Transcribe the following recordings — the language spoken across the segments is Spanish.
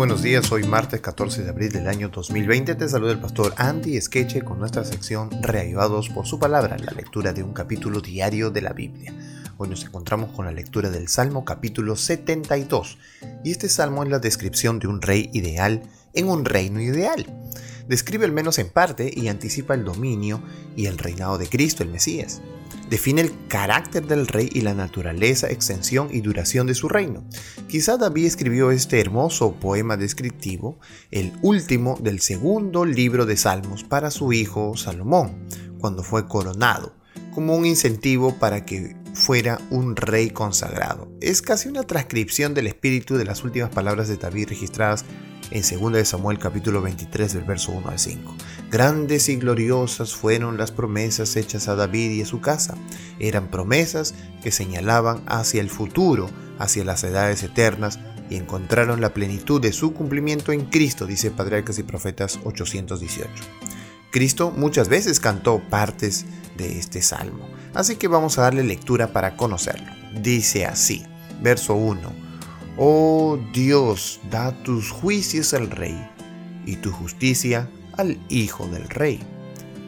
buenos días, hoy martes 14 de abril del año 2020 te saluda el pastor Andy Skeche con nuestra sección Reavivados por su palabra, la lectura de un capítulo diario de la Biblia. Hoy nos encontramos con la lectura del Salmo capítulo 72 y este salmo es la descripción de un rey ideal en un reino ideal. Describe al menos en parte y anticipa el dominio y el reinado de Cristo, el Mesías define el carácter del rey y la naturaleza, extensión y duración de su reino. Quizá David escribió este hermoso poema descriptivo, el último del segundo libro de Salmos, para su hijo Salomón, cuando fue coronado, como un incentivo para que fuera un rey consagrado. Es casi una transcripción del espíritu de las últimas palabras de David registradas en 2 Samuel capítulo 23 del verso 1 al 5. Grandes y gloriosas fueron las promesas hechas a David y a su casa. Eran promesas que señalaban hacia el futuro, hacia las edades eternas, y encontraron la plenitud de su cumplimiento en Cristo, dice Patriarcas y Profetas 818. Cristo muchas veces cantó partes de este salmo, así que vamos a darle lectura para conocerlo. Dice así, verso 1. Oh Dios, da tus juicios al rey y tu justicia al Hijo del Rey.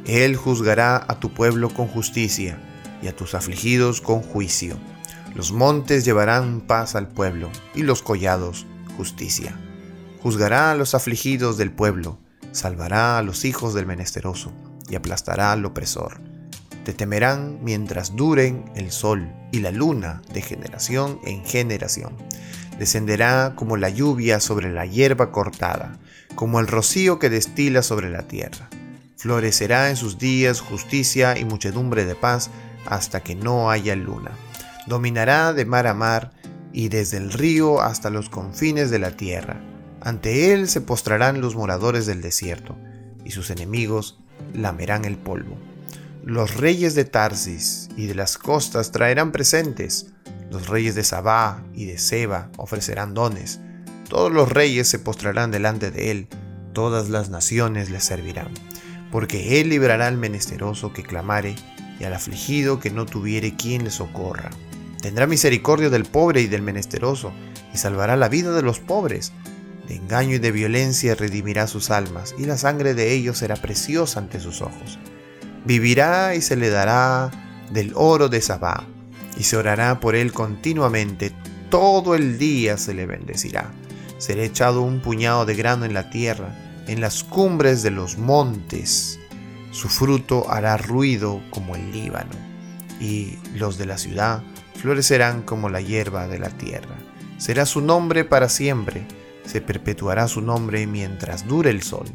Él juzgará a tu pueblo con justicia y a tus afligidos con juicio. Los montes llevarán paz al pueblo y los collados justicia. Juzgará a los afligidos del pueblo, salvará a los hijos del menesteroso y aplastará al opresor. Te temerán mientras duren el sol y la luna de generación en generación descenderá como la lluvia sobre la hierba cortada, como el rocío que destila sobre la tierra. Florecerá en sus días justicia y muchedumbre de paz hasta que no haya luna. Dominará de mar a mar y desde el río hasta los confines de la tierra. Ante él se postrarán los moradores del desierto, y sus enemigos lamerán el polvo. Los reyes de Tarsis y de las costas traerán presentes, los reyes de Sabá y de Seba ofrecerán dones. Todos los reyes se postrarán delante de él, todas las naciones le servirán. Porque él librará al menesteroso que clamare y al afligido que no tuviere quien le socorra. Tendrá misericordia del pobre y del menesteroso, y salvará la vida de los pobres. De engaño y de violencia redimirá sus almas, y la sangre de ellos será preciosa ante sus ojos. Vivirá y se le dará del oro de Sabá, y se orará por él continuamente, todo el día se le bendecirá. Será echado un puñado de grano en la tierra, en las cumbres de los montes. Su fruto hará ruido como el Líbano, y los de la ciudad florecerán como la hierba de la tierra. Será su nombre para siempre, se perpetuará su nombre mientras dure el sol.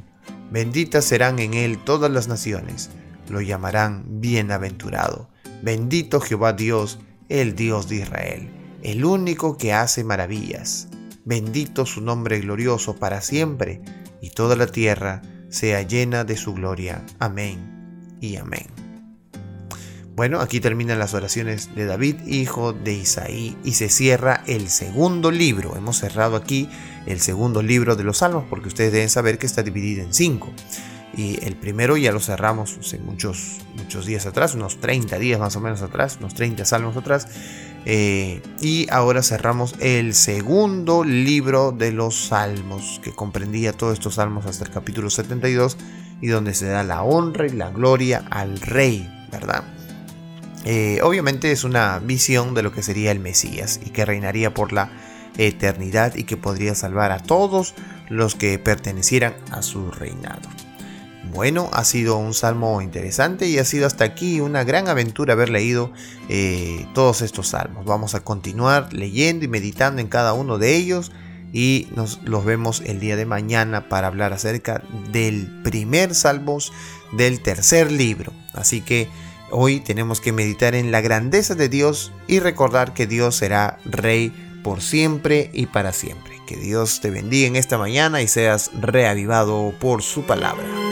Benditas serán en él todas las naciones, lo llamarán bienaventurado. Bendito Jehová Dios, el Dios de Israel, el único que hace maravillas. Bendito su nombre glorioso para siempre, y toda la tierra sea llena de su gloria. Amén y amén. Bueno, aquí terminan las oraciones de David, hijo de Isaí, y se cierra el segundo libro. Hemos cerrado aquí el segundo libro de los Salmos, porque ustedes deben saber que está dividido en cinco. Y el primero ya lo cerramos hace muchos, muchos días atrás, unos 30 días más o menos atrás, unos 30 salmos atrás. Eh, y ahora cerramos el segundo libro de los salmos, que comprendía todos estos salmos hasta el capítulo 72, y donde se da la honra y la gloria al rey, ¿verdad? Eh, obviamente es una visión de lo que sería el Mesías y que reinaría por la eternidad y que podría salvar a todos los que pertenecieran a su reinado. Bueno, ha sido un salmo interesante y ha sido hasta aquí una gran aventura haber leído eh, todos estos salmos. Vamos a continuar leyendo y meditando en cada uno de ellos y nos los vemos el día de mañana para hablar acerca del primer salmos del tercer libro. Así que hoy tenemos que meditar en la grandeza de Dios y recordar que Dios será rey por siempre y para siempre. Que Dios te bendiga en esta mañana y seas reavivado por su palabra.